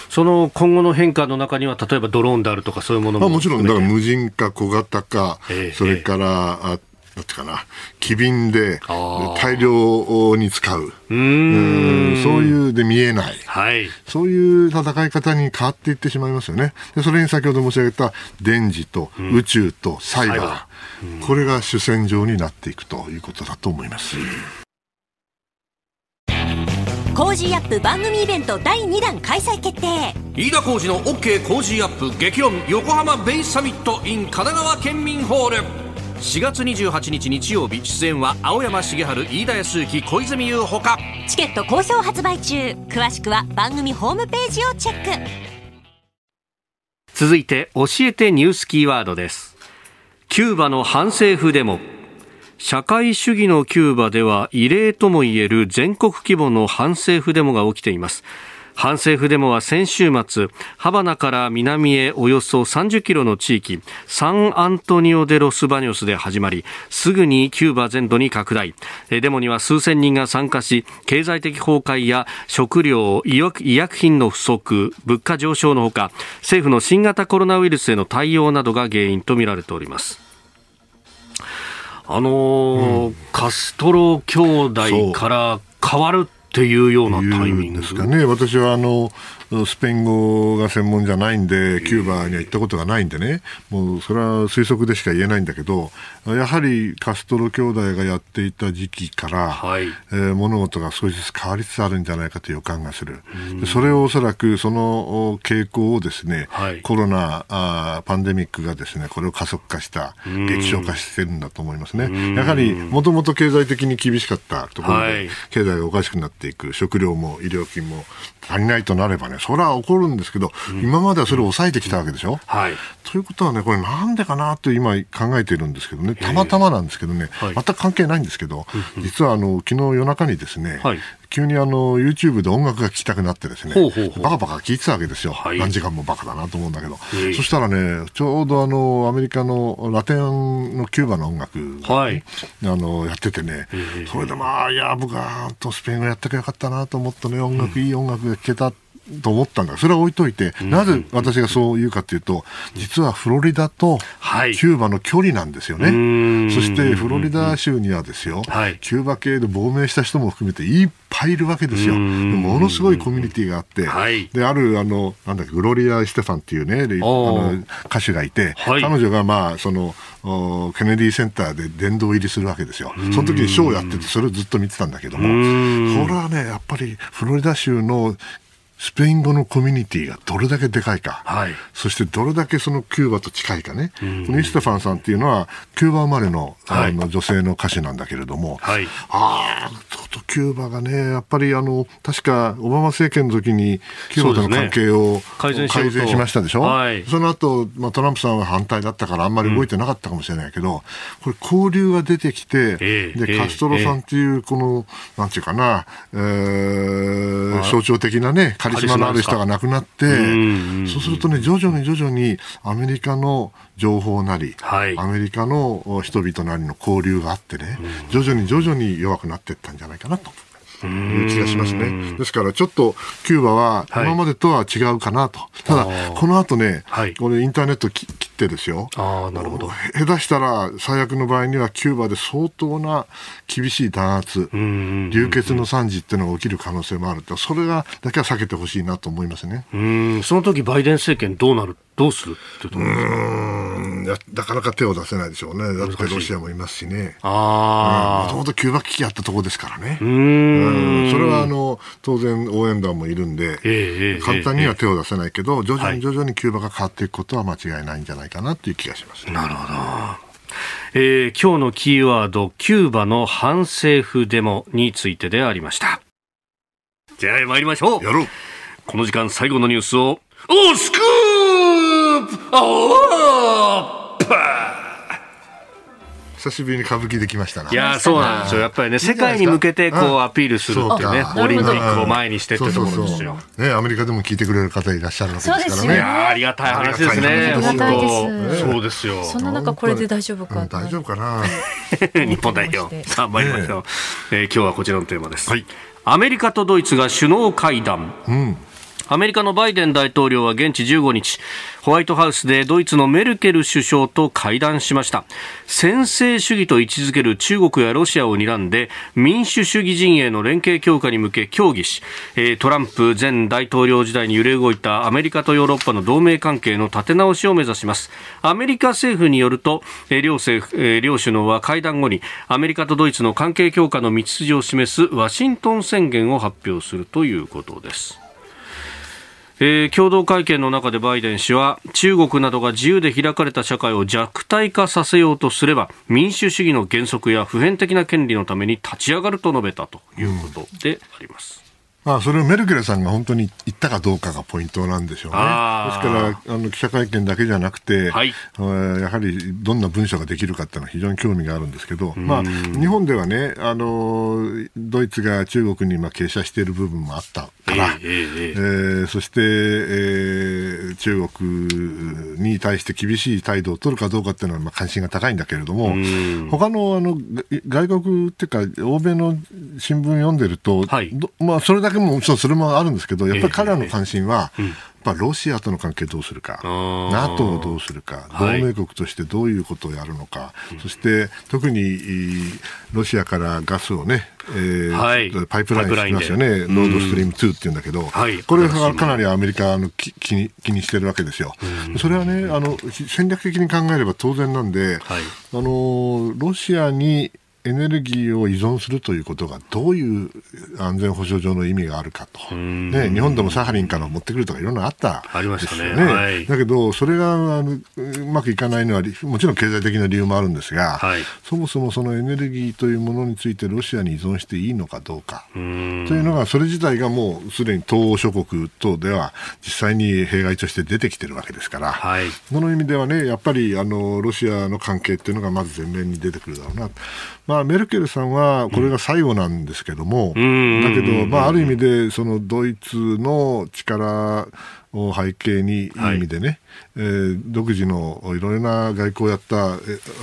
その今後の変化の中には、例えばドローンであるとか、そういうものももちろん、だから無人か小型か、えー、それから、あなんてかな、機敏で大量に使う。うん。そういうで見えない、はい、そういう戦い方に変わっていってしまいますよね。でそれに先ほど申し上げた電磁と宇宙とサイバー、うん、これが主戦場になっていくということだと思います。コージーアップ番組イベント第2弾開催決定。飯田浩司の OK コージーアップ激論横浜ベイサミット in 神奈川県民ホール4月28日日曜日出演は青山繁晴飯田泰之小泉悠ほか。チケット好評発売中。詳しくは番組ホームページをチェック。続いて教えてニュースキーワードです。キューバの反政府デモ。社会主義のキューバでは異例ともいえる全国規模の反政府デモが起きています反政府デモは先週末ハバナから南へおよそ30キロの地域サンアントニオ・デ・ロスバニョスで始まりすぐにキューバ全土に拡大。デモには数千人が参加し経済的崩壊や食料医薬品の不足物価上昇のほか政府の新型コロナウイルスへの対応などが原因とみられております。あのーうん、カストロ兄弟から変わるっていうようなタイミングですかね。私はあのスペイン語が専門じゃないんで、キューバには行ったことがないんでね、もうそれは推測でしか言えないんだけど、やはりカストロ兄弟がやっていた時期から、はい、えー、物事が少しずつ変わりつつあるんじゃないかという予感がする。それをおそらくその傾向をですね、はい、コロナあ、パンデミックがですね、これを加速化した、激症化してるんだと思いますね。やはり、もともと経済的に厳しかったところで、経済がおかしくなっていく、食料も医療品も足りないとなればね、それは起こるんですけど、うん、今まではそれを抑えてきたわけでしょ？はい、ということはね、これなんでかなと今考えているんですけどね、たまたまなんですけどね、全く関係ないんですけど、実はあの昨日夜中にですね、はい、急にあの YouTube で音楽が聴きたくなってですね、ほうほうほう。バカバカ聴いてたわけですよ、はい、何時間もバカだなと思うんだけど、そしたらね、ちょうどあのアメリカのラテンのキューバの音楽が、はい、あのやっててね、それでまあ、いや、僕はとスペイン語やってくよかったなと思ったね、音楽、いい音楽が聴けた。と思ったんだ。それは置いといて、なぜ私がそう言うかというと、実はフロリダとキューバの距離なんですよね。そしてフロリダ州にはですよ、キューバ系で亡命した人も含めていっぱいいるわけですよ。ものすごいコミュニティがあって、で、ある、あの、なんだっけ、グロリア・ステファンっていうね、あの歌手がいて、彼女がまあ、その、ケネディセンターで殿堂入りするわけですよ。その時にショーをやってて、それをずっと見てたんだけども、これはね、やっぱりフロリダ州のスペイン語のコミュニティがどれだけでかいか、はい、そしてどれだけそのキューバと近いかね、このイステファンさんっていうのは、キューバ生まれの,、あの女性の歌手なんだけれども、はい、ああ、ちょっとキューバがね、やっぱりあの確かオバマ政権の時に、キューバとの関係を、ね、改善しましたでしょ、はい、その後、まあトランプさんは反対だったから、あんまり動いてなかったかもしれないけど、これ、交流が出てきて、えー、でカストロさんっていう、この、えー、なんていうかな、えー、象徴的なね、カリスマのある人が亡くなって、そうするとね、徐々に徐々にアメリカの情報なり、はい、アメリカの人々なりの交流があってね、徐々に徐々に弱くなっていったんじゃないかなと。いう気がしますね。ですからちょっとキューバは今までとは違うかなと。はい、ただ、この後ね、はい、これインターネット切ってですよ。あなるほど。下手したら最悪の場合にはキューバで相当な厳しい弾圧、流血の惨事っていうのが起きる可能性もあると。それがだけは避けてほしいなと思いますね。うん、その時バイデン政権どうなるどうするってところですか？なかなか手を出せないでしょうね。だってロシアもいますしね。ああ。もともとキューバ危機あったところですからね。うん。それはあの、当然応援団もいるんで、えー、簡単には手を出せないけど、徐々に徐々にキューバが変わっていくことは間違いないんじゃないかなという気がします、ね、なるほど。えー、今日のキーワード、キューバの反政府デモについてでありました。じゃあ参りましょう。やろう。この時間最後のニュースを、おスクープおー久しぶりに歌舞伎できましたいやそうなんですよやっぱりね世界に向けてこうアピールするっていうねオリンピックを前にしてってところですよねアメリカでも聞いてくれる方いらっしゃるわけですからねいやありがたい話ですね本当そうですよそんな中これで大丈夫か大丈夫かな日本代表さあ参りましょうえ今日はこちらのテーマですアメリカとドイツが首脳会談うんアメリカのバイデン大統領は現地15日ホワイトハウスでドイツのメルケル首相と会談しました。専制主義と位置づける中国やロシアを睨んで民主主義陣営の連携強化に向け協議しトランプ前大統領時代に揺れ動いたアメリカとヨーロッパの同盟関係の立て直しを目指します。アメリカ政府によると両政府両首脳は会談後にアメリカとドイツの関係強化の道筋を示すワシントン宣言を発表するということです。えー、共同会見の中でバイデン氏は中国などが自由で開かれた社会を弱体化させようとすれば民主主義の原則や普遍的な権利のために立ち上がると述べたということであります。まあ、それをメルケルさんが本当に言ったかどうかがポイントなんでしょうね。ですからあの記者会見だけじゃなくて、はい、やはりどんな文書ができるかっていうのは非常に興味があるんですけど、まあ、日本ではねあのドイツが中国にまあ傾斜している部分もあったから、えー、えー、そして、えー、中国に対して厳しい態度を取るかどうかっていうのはまあ関心が高いんだけれども、他のあの外国っていうか欧米の新聞読んでると、はい、まあ、それだけももちろんそれもあるんですけど、やっぱり彼らの関心は、やっぱロシアとの関係どうするか、NATO をどうするか、同盟国としてどういうことをやるのか、はい、そして特にロシアからガスをね、えーはい、パイプラインしてますよね、ロードストリーム2っていうんだけど、はい、これはかなりアメリカの気気に気にしてるわけですよ。それはねあの、戦略的に考えれば当然なんで、あのロシアにエネルギーを依存するということがどういう安全保障上の意味があるかと、ね、日本でもサハリンから持ってくるとかいろんなあった。ありましたね、はい、だけど、それがあのうまくいかないのはもちろん経済的な理由もあるんですが、はい、そもそもそのエネルギーというものについてロシアに依存していいのかどうか。というのがそれ自体がもうすでに東欧諸国等では実際に弊害として出てきてるわけですから、はい、その意味ではねやっぱりあのロシアの関係っていうのがまず前面に出てくるだろうな。まあ、メルケルさんはこれが最後なんですけども、うん、だけど、まあ、ある意味でそのドイツの力を背景にい。い意味でね、はい、えー、独自のいろいろな外交をやったわ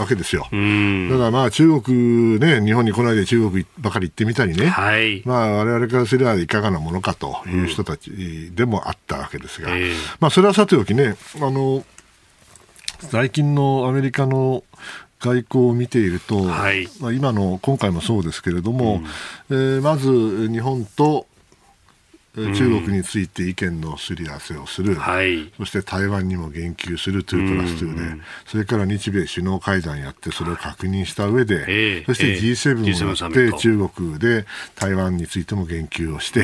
けですよ。だからまあ中国ね、日本に来ないで中国ばかり行ってみたりね、はい、まあ我々からすればいかがなものかという人たちでもあったわけですが、うん、まあそれはさておきね、あの、最近のアメリカの外交を見ていると、はい、まあ、今の今回もそうですけれども、うん、えー、まず日本と中国について意見のすり合わせをする、はい、そして台湾にも言及する2プラス2で、うん、それから日米首脳会談やってそれを確認した上で、えー、そして G7 をやって中国で台湾についても言及をして、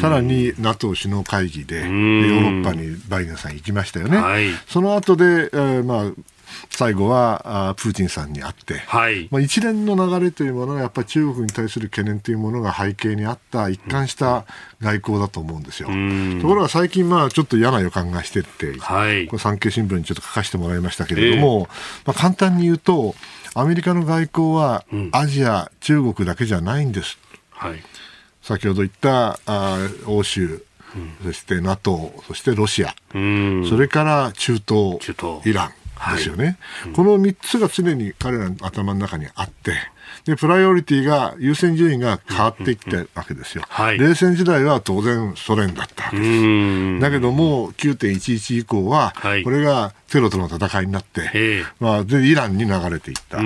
さらに NATO 首脳会議でヨーロッパにバイデンさん行きましたよね。はい、その後で、えーまあ最後はあプーチンさんに会って、はい、まあ、一連の流れというものがやっぱり中国に対する懸念というものが背景にあった一貫した外交だと思うんですよ。ところが最近、まあ、ちょっと嫌な予感がしてって、はい、これ産経新聞にちょっと書かせてもらいましたけれども、えー、まあ、簡単に言うとアメリカの外交はアジア、うん、中国だけじゃないんです。はい、先ほど言ったあ欧州そして NATO、そしてロシア、それから中東、中東。イラン、ですよね、はい、この3つが常に彼らの頭の中にあって、で、プライオリティが、優先順位が変わっていったわけですよ。はい、冷戦時代は当然ソ連だったわけです。だけども、9.11以降は、これがテロとの戦いになって、まあ、で、イランに流れていった。で、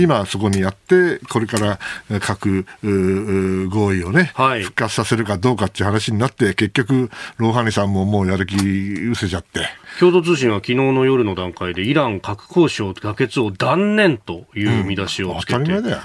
今そこにやって、これから核合意をね、はい、復活させるかどうかっていう話になって、結局、ローハニさんももうやる気失せちゃって。共同通信は昨日の夜の段階で、イラン核交渉妥結を断念という見出しをつけて、うん、当たり前だよ。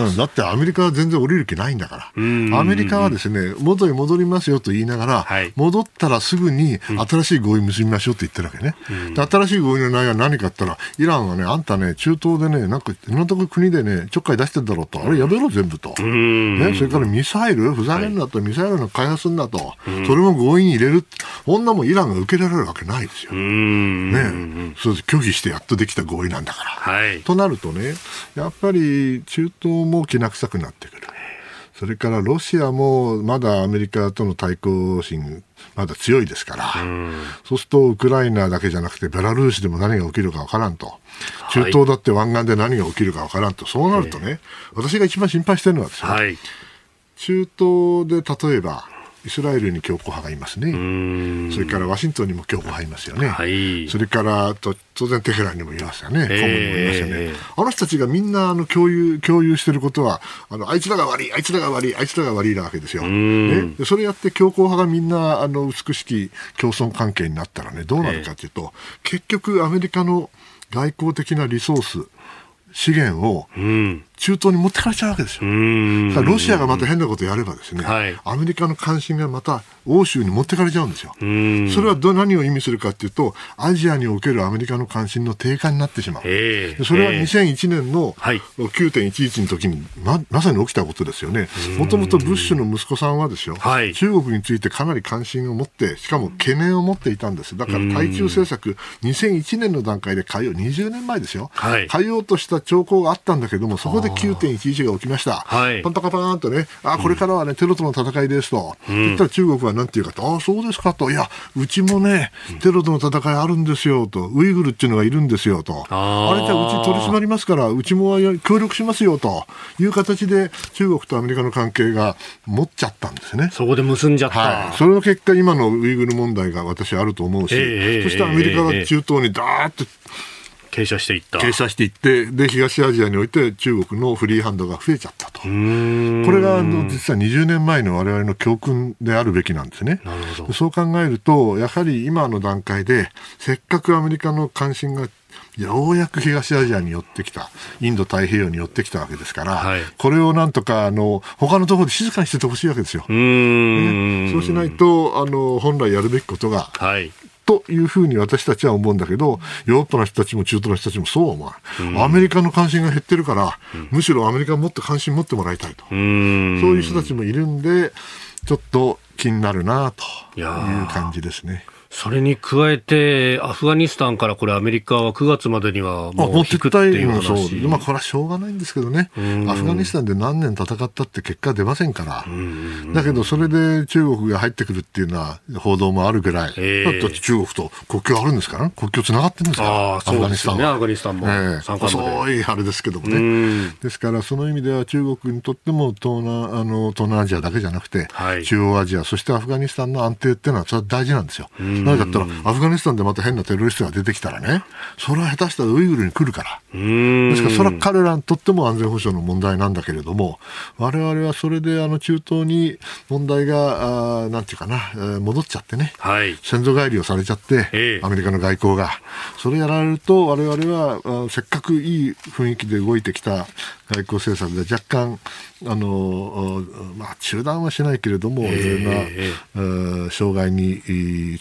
うん、だってアメリカは全然降りる気ないんだから、アメリカはですね元に戻りますよと言いながら、はい、戻ったらすぐに新しい合意結びましょうって言ってるわけね、で新しい合意の内容は何かって言ったら、イランはね、あんたね、中東でね、なんかいろんなとこ国でね、ちょっかい出してんだろうと、あれやめろ、全部と、ね、それからミサイル、ふざけんなと、はい、ミサイルの開発すんだと、それも合意に入れる、こんなもんイランが受けられるわけないですよ。ね、そう拒否してやっとできた合意なんだから。はい、となるとね、やっぱり中東もきな臭くなってくる。それからロシアもまだアメリカとの対抗心、まだ強いですから、うそうするとウクライナだけじゃなくて、ベラルーシでも何が起きるか分からんと、中東だって湾岸で何が起きるか分からんと、そうなるとね、私が一番心配してるのはですね、はい、中東で例えば、イスラエルに強硬派がいますね。それからワシントンにも強硬派いますよね。はい、それからと当然テヘランにもいますよね。コムにもいますよね。あの人たちがみんなあの共有共有していることはあのあいつらが悪いあいつらが悪いあいつらが悪いなわけですよ。ね、それやって強硬派がみんなあの美しき共存関係になったらねどうなるかというと結局アメリカの外交的なリソース資源を中東に持ってかれちゃうわけですよ。ロシアがまた変なことやればですね、はい、アメリカの関心がまた欧州に持ってかれちゃうんですよ。それはど何を意味するかというと、アジアにおけるアメリカの関心の低下になってしまう。それは2001年の9.11の時にままさに起きたことですよね。もともとブッシュの息子さんはですよ、はい、中国についてかなり関心を持って、しかも懸念を持っていたんです。だから対中政策、2001年の段階で変えよう、20年前ですよ、はい、変えようとした兆候があったんだけども、そこで9.11が起きました。はい、パンパカパーンとね、あ、これからはね、テロとの戦いですと。うん、言ったら中国はなんていうかと、ああ、そうですかと。いや、うちもね、テロとの戦いあるんですよと。ウイグルっていうのがいるんですよと。あれじゃあうち取り締まりますから、うちも協力しますよという形で中国とアメリカの関係が持っちゃったんですね。そこで結んじゃった。はい。それの結果、今のウイグル問題が私あると思うし、えー、そしてアメリカが中東にダーッと、傾斜していった。傾斜していってで東アジアにおいて中国のフリーハンドが増えちゃったと。これがあの実は20年前の我々の教訓であるべきなんですね。そう考えるとやはり今の段階でせっかくアメリカの関心がようやく東アジアに寄ってきた、インド太平洋に寄ってきたわけですから、はい、これをなんとか、あの、他のところで静かにしててほしいわけですよ。ね、そうしないと、あの、本来やるべきことが、はい、というふうに私たちは思うんだけど、ヨーロッパの人たちも中東の人たちもそう思わない。アメリカの関心が減ってるから、むしろアメリカもっと関心持ってもらいたいと。そういう人たちもいるんで、ちょっと気になるなという感じですね。それに加えて、アフガニスタンからこれ、アメリカは9月までにはもう引くっていう話、そう。まあ、これはしょうがないんですけどね、アフガニスタンで何年戦ったって結果出ませんから、だけどそれで中国が入ってくるっていうのは報道もあるぐらい、えー、だって中国と国境あるんですから、国境つながってるんですから、アフガニスタンは。アフガニスタンも、えー、遅いあれですけどもね、ですからその意味では中国にとっても東南あの東南アジアだけじゃなくて、はい、中央アジア、そしてアフガニスタンの安定っていうのは、それは大事なんですよ。なぜだったら、アフガニスタンでまた変なテロリストが出てきたらね、それは下手したらウイグルに来るから。ですから、それは彼らにとっても安全保障の問題なんだけれども、我々はそれであの中東に問題が、あなんていうかな、えー、戻っちゃってね、はい、先祖返りをされちゃって、えー、アメリカの外交が。それやられると、我々はあせっかくいい雰囲気で動いてきた外交政策で若干、あのまあ、中断はしないけれども、いろんな、えー、障害に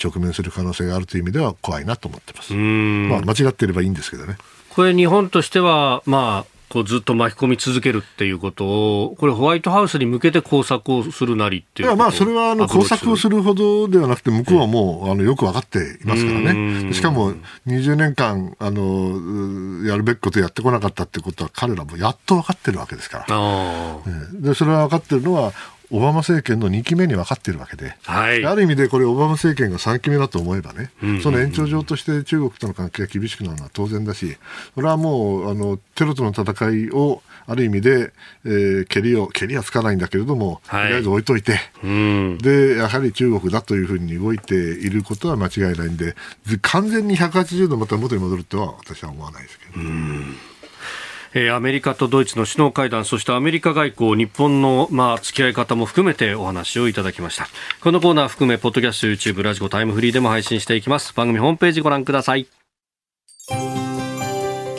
直面する可能性があるという意味では怖いなと思ってます。まあ、間違っていればいいんですけどね。これ、日本としては、まあ、こうずっと巻き込み続けるっていうことを、これ、ホワイトハウスに向けて工作をするなりっていういやまあそれはあの工作をするほどではなくて、向こうはもうあのよく分かっていますからね、しかも20年間あの、やるべきことやってこなかったってことは、彼らもやっと分かってるわけですから、でそれは分かってるのは、オバマ政権の2期目に分かっているわけで、はい、ある意味でこれ、オバマ政権が3期目だと思えばね、うんうんうん、その延長上として中国との関係が厳しくなるのは当然だし、それはもうあのテロとの戦いをある意味で、えー、蹴りを、蹴りはつかないんだけれども、はい、とりあえず置いといて、うん、で、やはり中国だというふうに動いていることは間違いないんで、完全に180度また元に戻るとは私は思わないですけど。うんえー、アメリカとドイツの首脳会談、そしてアメリカ外交、日本の、まあ、付き合い方も含めてお話をいただきました。このコーナー含め、ポッドキャスト、YouTube、ラジコ、タイムフリーでも配信していきます。番組ホームページご覧ください。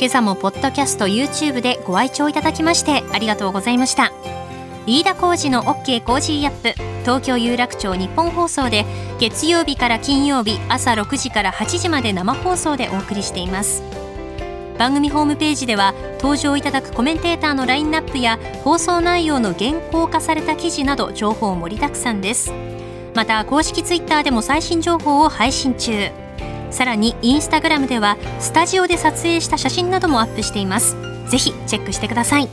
今朝もポッドキャスト YouTube でご愛聴いただきましてありがとうございました飯田浩司の OK コージーアップ東京有楽町ニッポン放送で月曜日から金曜日朝6時から8時まで生放送でお送りしています番組ホームページでは登場いただくコメンテーターのラインナップや放送内容の原稿化された記事など情報盛りだくさんです。また公式ツイッターでも最新情報を配信中。さらにインスタグラムではスタジオで撮影した写真などもアップしています。ぜひチェックしてください。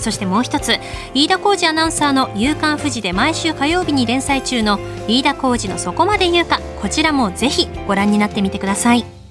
そしてもう一つ飯田浩二アナウンサーの「夕刊富士」で毎週火曜日に連載中の飯田浩二の「そこまで言うか」こちらもぜひご覧になってみてください。